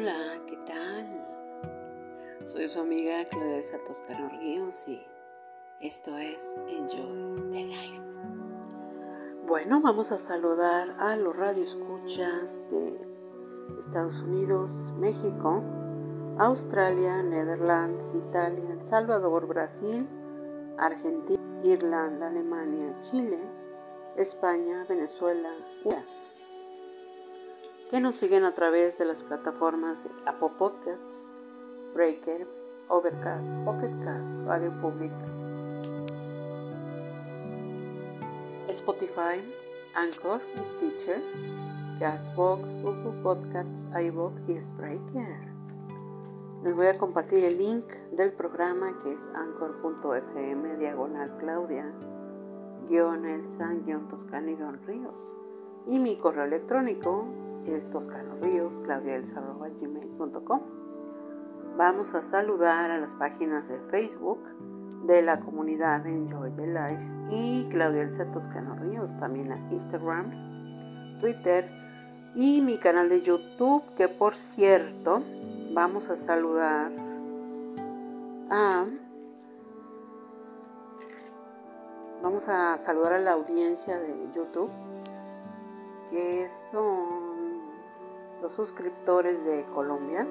Hola, ¿qué tal? Soy su amiga Claudia Toscano Ríos y esto es Enjoy the Life. Bueno, vamos a saludar a los radioescuchas de Estados Unidos, México, Australia, Netherlands, Italia, El Salvador, Brasil, Argentina, Irlanda, Alemania, Chile, España, Venezuela, que nos siguen a través de las plataformas de Apple Podcasts, Breaker, Overcast, Pocket Cats, Radio Public, Spotify, Anchor, Stitcher, Gasbox, Google Podcasts, iBox y Spreaker. Les voy a compartir el link del programa que es anchor.fm diagonal Claudia guion Elsa guion Toscano guion Ríos y mi correo electrónico es toscanoríos.claudiaelsa.gmail.com Vamos a saludar a las páginas de Facebook de la comunidad Enjoy the Life y Claudia Elsa Toscano Ríos, también a Instagram, Twitter y mi canal de YouTube, que por cierto, vamos a saludar a... Vamos a saludar a la audiencia de YouTube, que son los suscriptores de Colombia,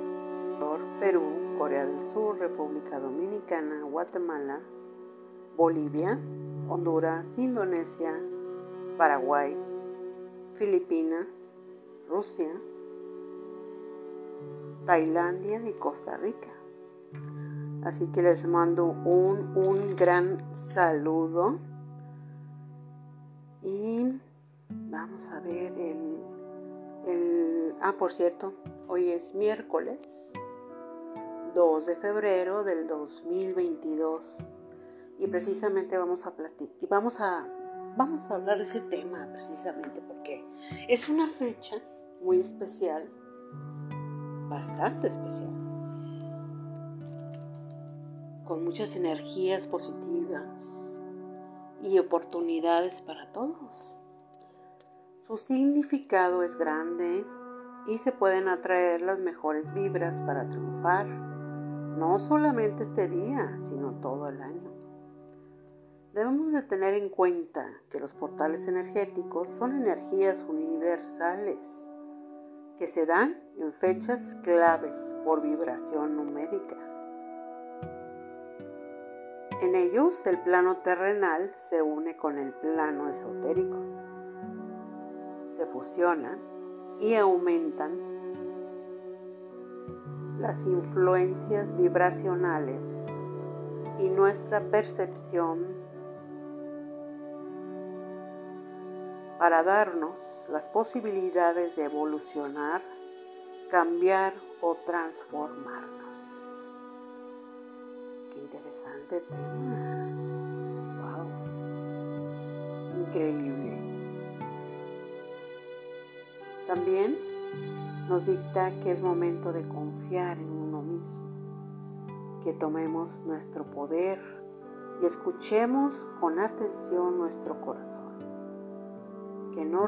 Perú, Corea del Sur, República Dominicana, Guatemala, Bolivia, Honduras, Indonesia, Paraguay, Filipinas, Rusia, Tailandia y Costa Rica. Así que les mando un, un gran saludo y vamos a ver el ah, por cierto, hoy es miércoles 2 de febrero del 2022 y precisamente vamos a platicar, vamos a, vamos a hablar de ese tema precisamente porque es una fecha muy especial, bastante especial, con muchas energías positivas y oportunidades para todos. Su significado es grande y se pueden atraer las mejores vibras para triunfar, no solamente este día, sino todo el año. Debemos de tener en cuenta que los portales energéticos son energías universales que se dan en fechas claves por vibración numérica. En ellos el plano terrenal se une con el plano esotérico se fusionan y aumentan las influencias vibracionales y nuestra percepción para darnos las posibilidades de evolucionar, cambiar o transformarnos. Qué interesante tema. Wow. Increíble. También nos dicta que es momento de confiar en uno mismo, que tomemos nuestro poder y escuchemos con atención nuestro corazón, que no,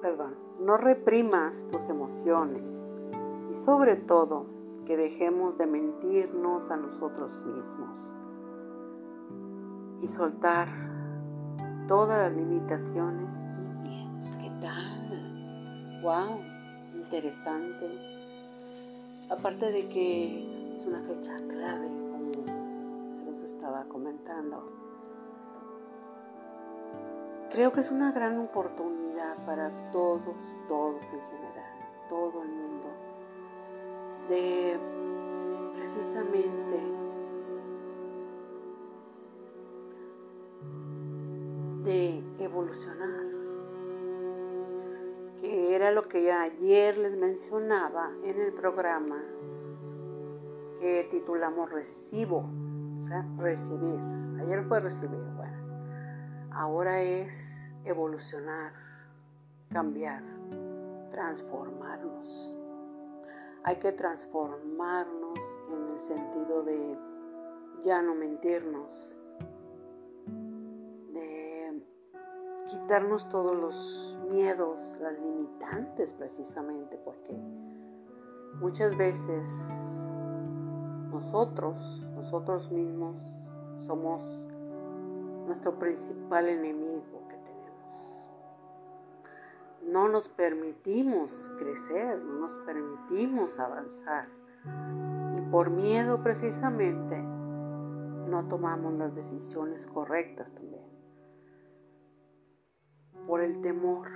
perdón, no reprimas tus emociones y sobre todo que dejemos de mentirnos a nosotros mismos y soltar todas las limitaciones miedos. ¿Qué tal? wow, interesante. Aparte de que es una fecha clave, como se los estaba comentando. Creo que es una gran oportunidad para todos, todos en general, todo el mundo, de precisamente de evolucionar era lo que ayer les mencionaba en el programa que titulamos Recibo, o sea, recibir. Ayer fue recibir, bueno. Ahora es evolucionar, cambiar, transformarnos. Hay que transformarnos en el sentido de ya no mentirnos, quitarnos todos los miedos, las limitantes precisamente, porque muchas veces nosotros, nosotros mismos, somos nuestro principal enemigo que tenemos. No nos permitimos crecer, no nos permitimos avanzar. Y por miedo precisamente no tomamos las decisiones correctas también. Por el temor.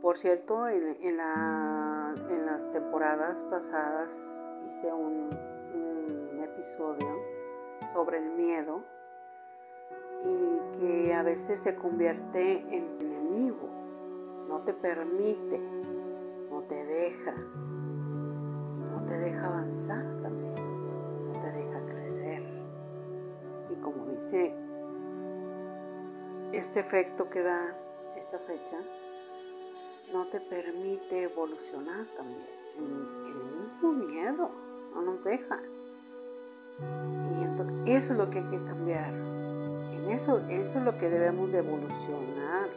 Por cierto, en, las temporadas pasadas hice un, episodio sobre el miedo y que a veces se convierte en enemigo, no te permite, no te deja, no te deja avanzar también, no te deja crecer. Y como dice este efecto que da esta fecha, no te permite evolucionar también. El, mismo miedo no nos deja. Y entonces, eso es lo que hay que cambiar. En eso, eso es lo que debemos de evolucionar,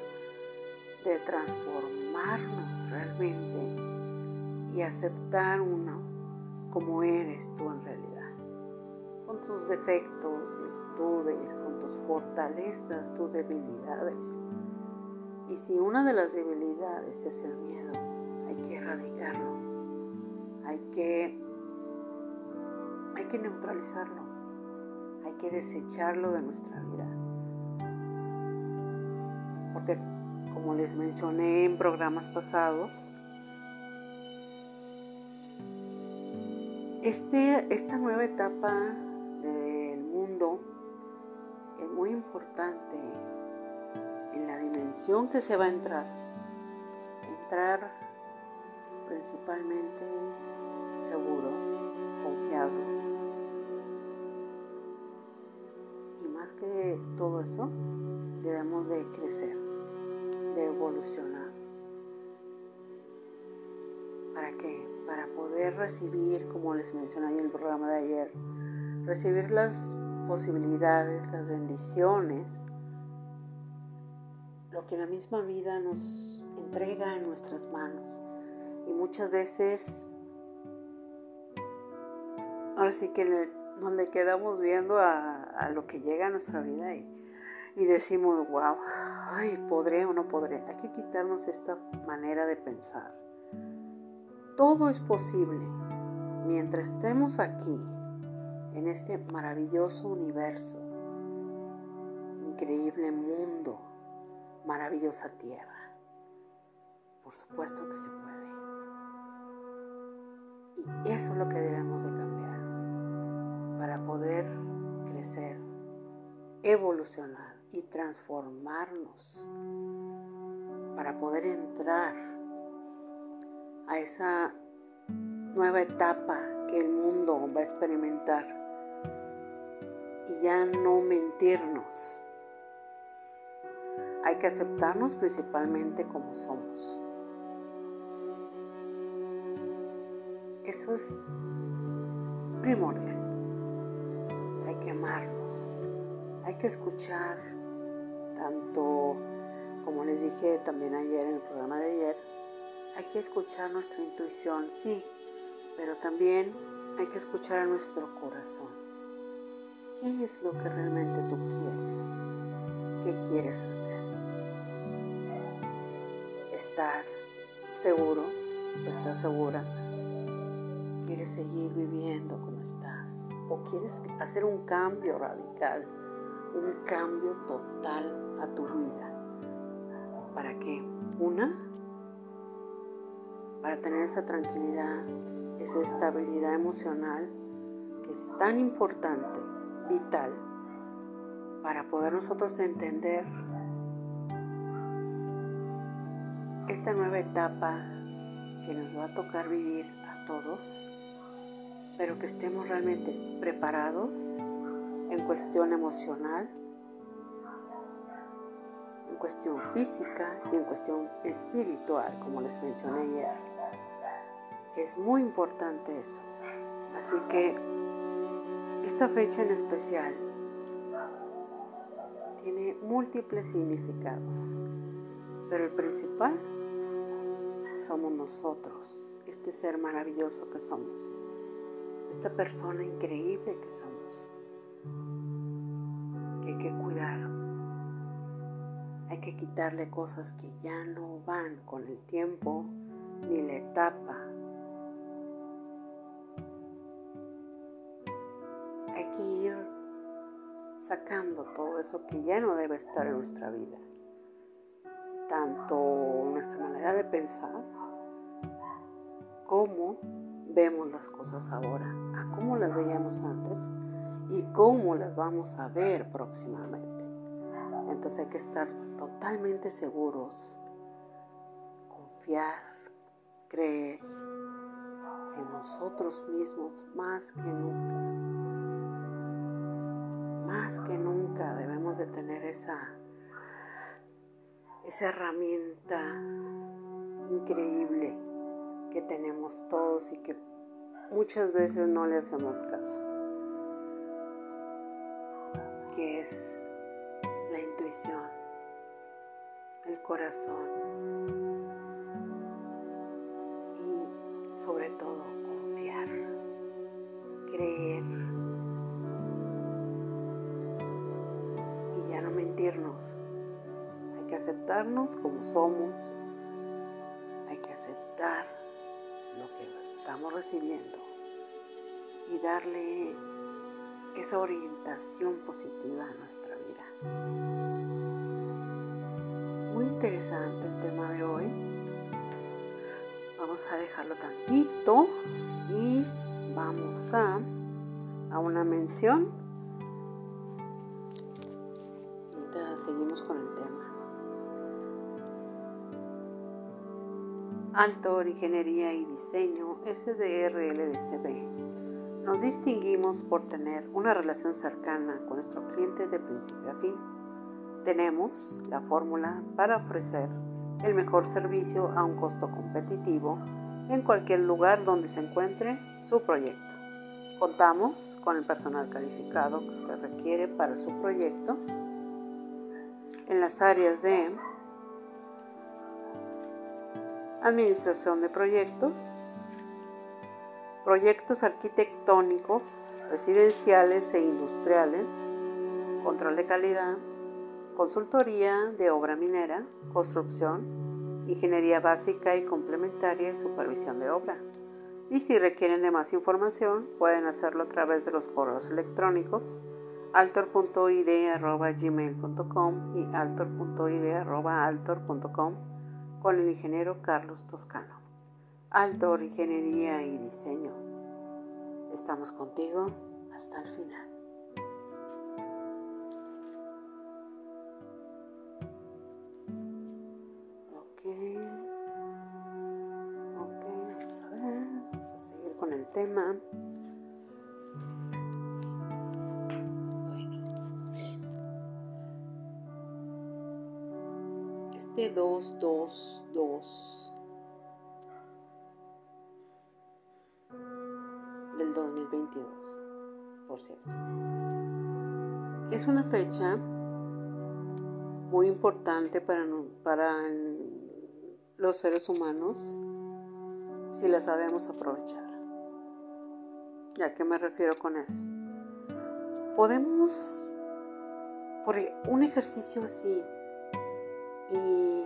de transformarnos realmente y aceptar uno como eres tú en realidad, con tus defectos, virtudes, tus fortalezas, tus debilidades y si una de las debilidades es el miedo, hay que erradicarlo. Hay que, hay que neutralizarlo. Hay que desecharlo de nuestra vida. Porque como les mencioné en programas pasados, este, esta nueva etapa en la dimensión que se va a entrar. Entrar principalmente seguro, confiado. Y más que todo eso, debemos de crecer, de evolucionar. ¿Para qué? Para poder recibir, como les mencioné en el programa de ayer, recibir las posibilidades, las bendiciones lo que la misma vida nos entrega en nuestras manos. Y muchas veces, ahora sí que le quedamos viendo a, lo que llega a nuestra vida y, y decimos, wow, ay, podré o no podré. Hay que quitarnos esta manera de pensar. Todo es posible mientras estemos aquí, en este maravilloso universo, increíble mundo maravillosa tierra. Por supuesto que se puede. Y eso es lo que debemos de cambiar para poder crecer, evolucionar y transformarnos, para poder entrar a esa nueva etapa que el mundo va a experimentar y ya no mentirnos hay que aceptarnos principalmente como somos. Eso es primordial. Hay que amarnos. Hay que escuchar tanto, como les dije también ayer en el programa de ayer, hay que escuchar nuestra intuición, sí, pero también hay que escuchar a nuestro corazón. ¿Qué es lo que realmente tú quieres? ¿Qué quieres hacer? ¿Estás seguro estás segura? ¿Quieres seguir viviendo como estás? ¿O quieres hacer un cambio radical, un cambio total a tu vida? ¿Para qué? Una, para tener esa tranquilidad, esa estabilidad emocional que es tan importante, vital, para poder nosotros entender esta nueva etapa que nos va a tocar vivir a todos, pero que estemos realmente preparados en cuestión emocional, en cuestión física y en cuestión espiritual, como les mencioné ayer. Es muy importante eso. Así que esta fecha en especial tiene múltiples significados, pero el principal somos nosotros, este ser maravilloso que somos, esta persona increíble que somos, que hay que cuidar. Hay que quitarle cosas que ya no van con el tiempo ni la etapa. Que ir sacando todo eso que ya no debe estar en nuestra vida. Tanto nuestra manera de pensar como vemos las cosas ahora, a cómo las veíamos antes y cómo las vamos a ver próximamente. Entonces hay que estar totalmente seguros, confiar, creer en nosotros mismos más que nunca. Que nunca debemos de tener esa, esa herramienta increíble que tenemos todos y que muchas veces no le hacemos caso, que es la intuición, el corazón y sobre todo confiar, creer que aceptarnos como somos, hay que aceptar lo que estamos recibiendo y darle esa orientación positiva a nuestra vida. Muy interesante el tema de hoy. Vamos a dejarlo tantito y vamos a, a una mención. Ahorita seguimos con el tema. Altor, Ingeniería y Diseño, SDRLDCB. Nos distinguimos por tener una relación cercana con nuestro cliente de principio a fin. Tenemos la fórmula para ofrecer el mejor servicio a un costo competitivo en cualquier lugar donde se encuentre su proyecto. Contamos con el personal calificado que usted requiere para su proyecto en las áreas de administración de proyectos, proyectos arquitectónicos, residenciales e industriales, control de calidad, consultoría de obra minera, construcción, ingeniería básica y complementaria supervisión de obra. Y si requieren de más información, pueden hacerlo a través de los correos electrónicos altor.id.gmail.com y altor.id.altor.com con el ingeniero Carlos Toscano. Altor Ingeniería y Diseño. Estamos contigo hasta el final. Ok. 9222 del 2022, por cierto. Es una fecha muy importante para, para los seres humanos si la sabemos aprovechar. ¿Y a qué me refiero con eso? Podemos, por un ejercicio así, y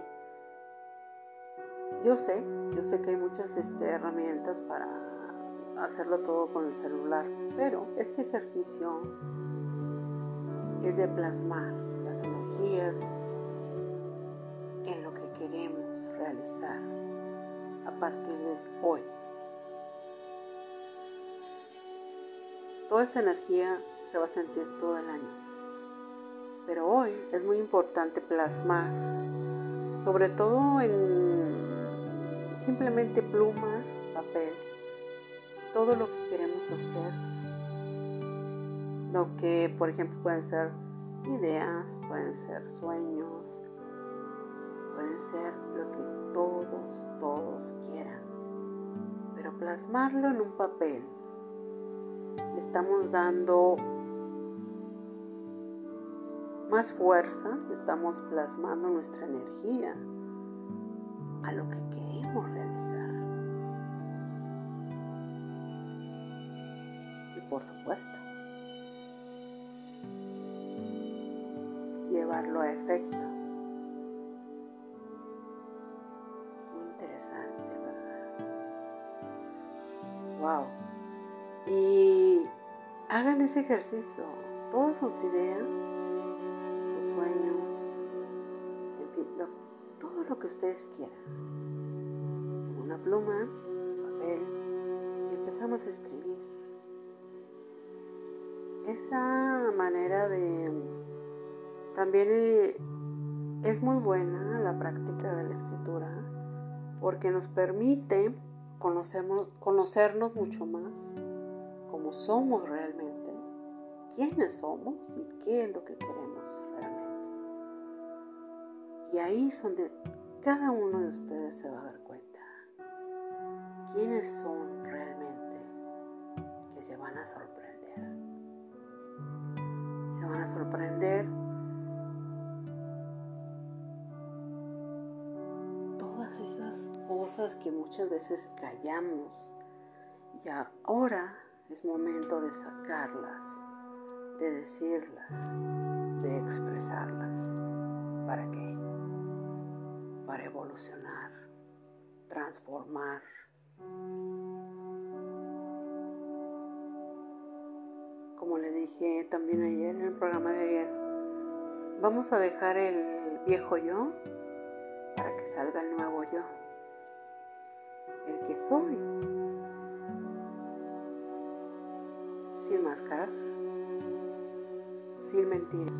yo sé, yo sé que hay muchas este, herramientas para hacerlo todo con el celular, pero este ejercicio es de plasmar las energías en lo que queremos realizar a partir de hoy. Toda esa energía se va a sentir todo el año. Pero hoy es muy importante plasmar, sobre todo en simplemente pluma, papel, todo lo que queremos hacer. Lo que, por ejemplo, pueden ser ideas, pueden ser sueños, pueden ser lo que todos, todos quieran. Pero plasmarlo en un papel, le estamos dando más fuerza, estamos plasmando nuestra energía. a lo que queremos realizar. Y por supuesto, llevarlo a efecto. Muy interesante, ¿verdad? Wow. Y hagan ese ejercicio. Todas sus ideas, sueños, en fin, todo lo que ustedes quieran. Una pluma, papel, y empezamos a escribir. Esa manera de también eh, es muy buena la práctica de la escritura porque nos permite conocernos mucho más como somos realmente, quiénes somos y qué es lo que queremos realmente. Y ahí es donde cada uno de ustedes se va a dar cuenta quiénes son realmente que se van a sorprender. Se van a sorprender cosas que muchas veces callamos y ahora es momento de sacarlas, de decirlas, de expresarlas. ¿Para qué? Para evolucionar, transformar. Como le dije también ayer en el programa de ayer, vamos a dejar el viejo yo para que salga el nuevo yo el que soy. Sin máscaras, sin mentiras,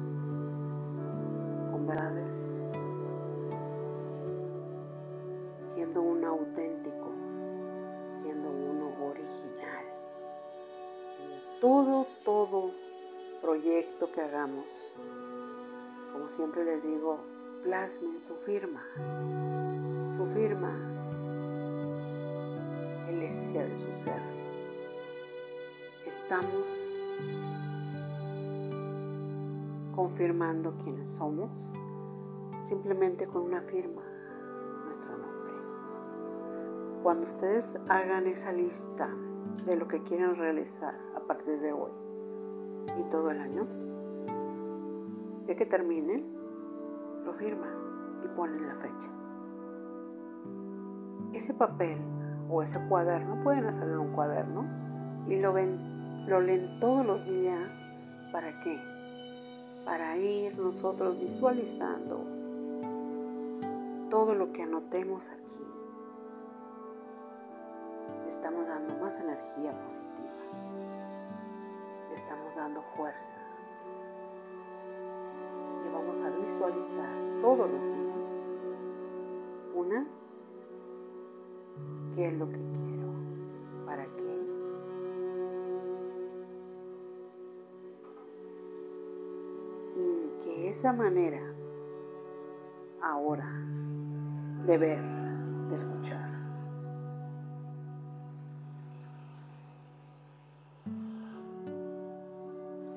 con verdades, siendo uno auténtico, siendo uno original. En todo, todo proyecto que hagamos, como siempre les digo, plasmen su firma, su firma de su ser. Estamos confirmando quiénes somos simplemente con una firma, Cuando ustedes hagan esa lista de lo que quieren realizar a partir de hoy y todo el año, ya que terminen, lo firman y ponen la fecha. Ese papel o ese cuaderno, pueden hacerlo en un cuaderno y lo ven, lo leen todos los días. ¿Para qué? Para ir nosotros visualizando todo lo que anotemos aquí. Estamos dando más energía positiva. estamos dando fuerza. Y vamos a visualizar todos los días una qué es lo que quiero, para qué. Y que esa manera ahora de ver, de escuchar,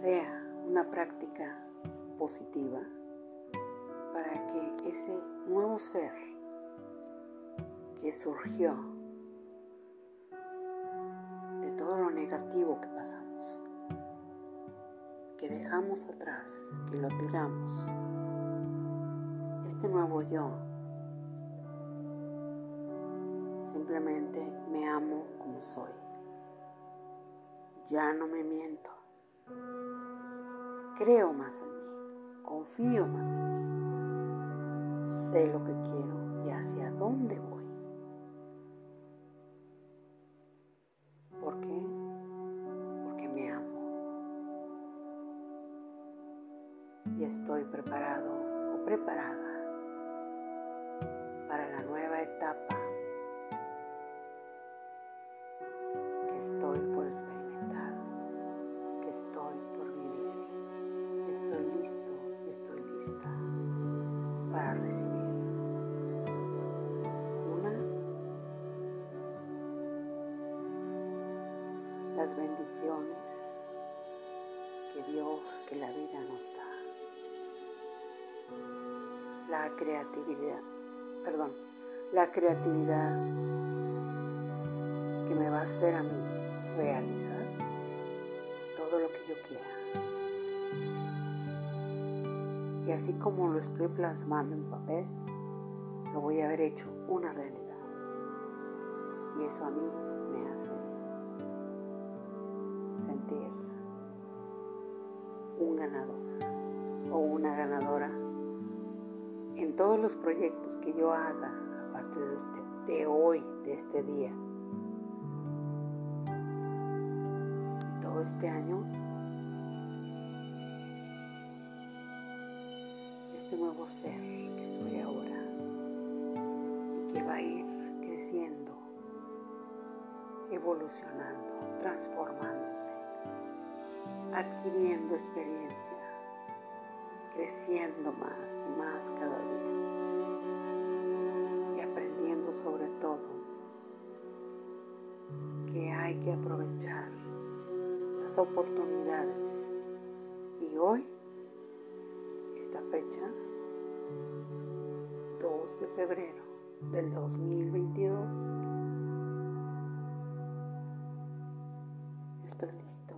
sea una práctica positiva para que ese nuevo ser que surgió negativo que pasamos, que dejamos atrás, que lo tiramos. Este nuevo yo simplemente me amo como soy. Ya no me miento. Creo más en mí, confío más en mí. Sé lo que quiero y hacia dónde voy. estoy preparado o preparada para la nueva etapa que estoy por experimentar, que estoy por. Estoy listo y estoy lista para recibir. Una. Las bendiciones que Dios, que la vida nos da. La creatividad, perdón, la creatividad que me va a hacer a mí realizar así como lo estoy plasmando en papel, lo voy a haber hecho una realidad. Y eso a mí me hace sentir un ganador o una ganadora en todos los proyectos que yo haga a partir de, este, de hoy, de este día. Y todo este año, nuevo ser que soy ahora y que va a ir creciendo, evolucionando, transformándose, adquiriendo experiencia creciendo más y más cada día y aprendiendo sobre todo que hay que aprovechar las oportunidades y hoy 2 de febrero del 2022 estoy listo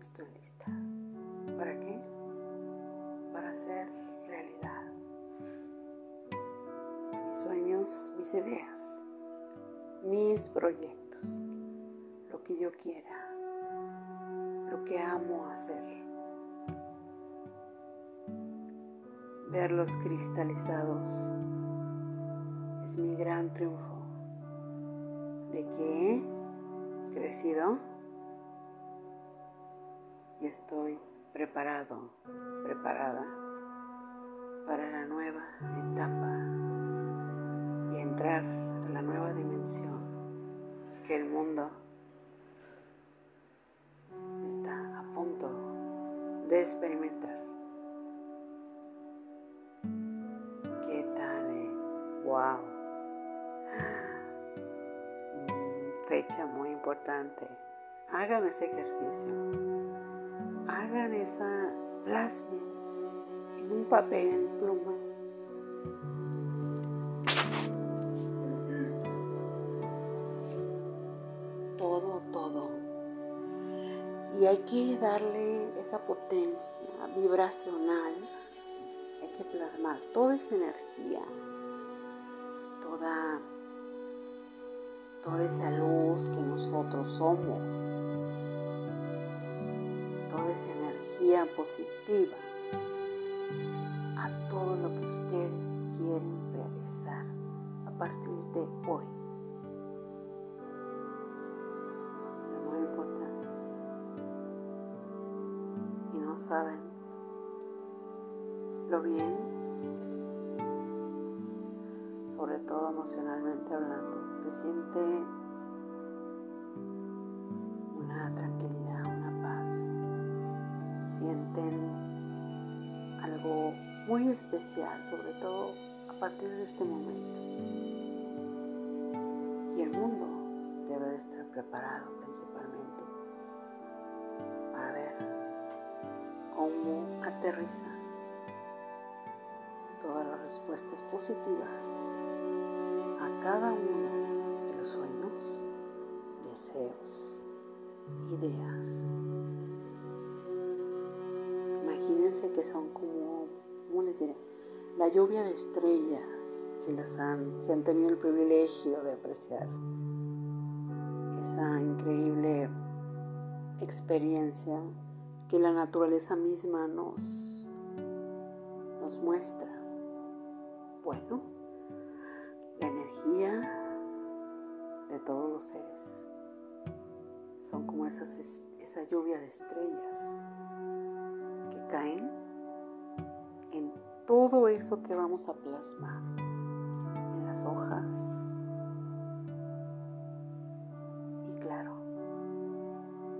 estoy lista ¿para qué? hacer realidad. Mis sueños, mis ideas, mis proyectos, lo que yo quiera, lo que amo hacer. Verlos cristalizados mi gran triunfo de que he crecido y estoy preparado, preparada para la nueva etapa y entrar a la nueva dimensión que el mundo está a punto de experimentar. ¿Qué tal? Eh? ¡Wow! Fecha muy importante. Hagan ese ejercicio. Hagan esa plasma un papel en pluma. Todo, todo. Y hay que darle esa potencia vibracional. Hay que plasmar toda esa energía, toda, toda esa luz que nosotros somos, toda esa energía positiva todo lo que ustedes quieren realizar a partir de hoy. Es muy importante. Y no saben lo bien, sobre todo emocionalmente hablando, se siente una tranquilidad, una paz. Sienten algo muy especial, sobre todo a partir de este momento. Y el mundo debe de estar preparado principalmente para ver cómo aterrizan todas las respuestas positivas a cada uno de los sueños, deseos, ideas. Imagínense que son como ¿cómo les diré? La lluvia de estrellas, si las han, si han tenido el privilegio de apreciar esa increíble experiencia que la naturaleza misma nos, nos muestra. Bueno, la energía de todos los seres son como esas, esa lluvia de estrellas que caen todo eso que vamos a plasmar en las hojas. Y claro,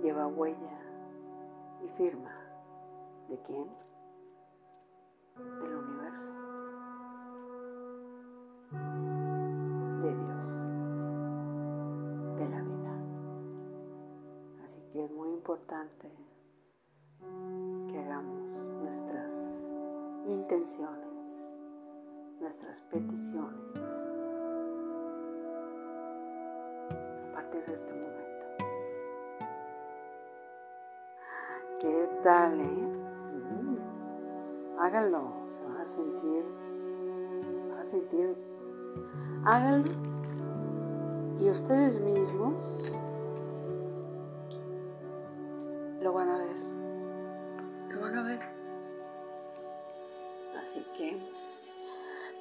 lleva huella y firma de quién? Del Que es muy importante que hagamos nuestras intenciones, nuestras peticiones partir de este momento. ¿Qué tal, eh? Mm. Háganlo, se van a sentir, van a sentir, háganlo y ustedes mismos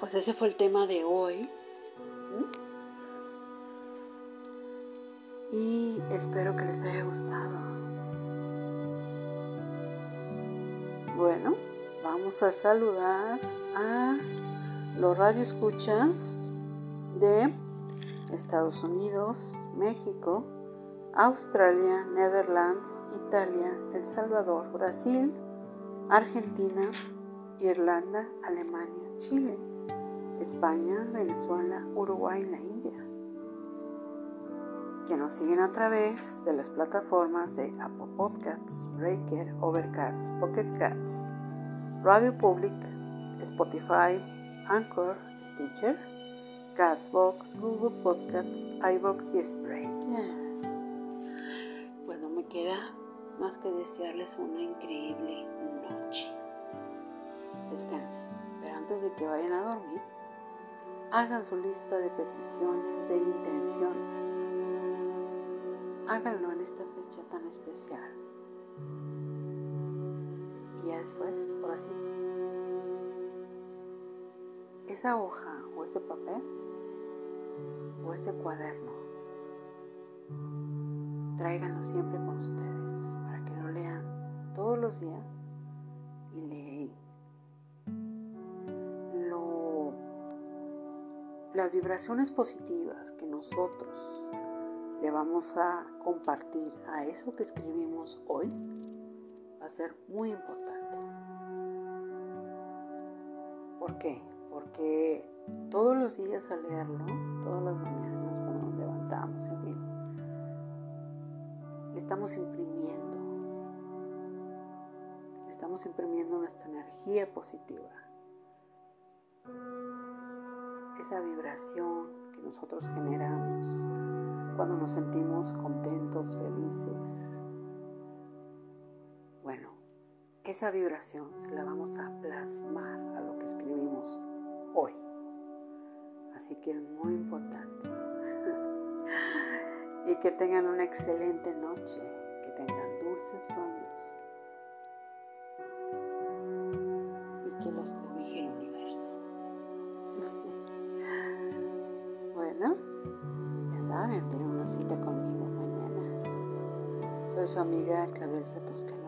pues ese fue el tema de hoy. Y espero que les haya gustado. Bueno, vamos a saludar a los radioescuchas de Estados Unidos, México, Australia, Netherlands, Italia, El Salvador, Brasil, Argentina, Irlanda, Alemania, Chile, España, Venezuela, Uruguay y la India que nos siguen a través de las plataformas de Apple Podcasts, Breaker, Overcast, Pocket Cats, Radio Public, Spotify, Anchor, Stitcher, Castbox, Google Podcasts, iBox y Spreaker. Pues me queda más que desearles una increíble noche. Descansen, pero antes de que vayan a dormir, hagan su lista de peticiones, de intenciones háganlo en esta fecha tan especial. Y ya después, ahora sí, esa hoja o ese papel o ese cuaderno, tráiganlo siempre con ustedes para que lo lean todos los días y leen las vibraciones positivas que nosotros le vamos a compartir a eso que escribimos hoy va a ser muy importante. ¿Por qué? Porque todos los días al leerlo, todas las mañanas cuando nos levantamos, en fin, le estamos imprimiendo, le estamos imprimiendo nuestra energía positiva, esa vibración que nosotros generamos cuando nos sentimos contentos, felices. Bueno, esa vibración se la vamos a plasmar a lo que escribimos hoy. Así que es muy importante. y que tengan una excelente noche, que tengan dulces sueños su amiga Claudia Toscano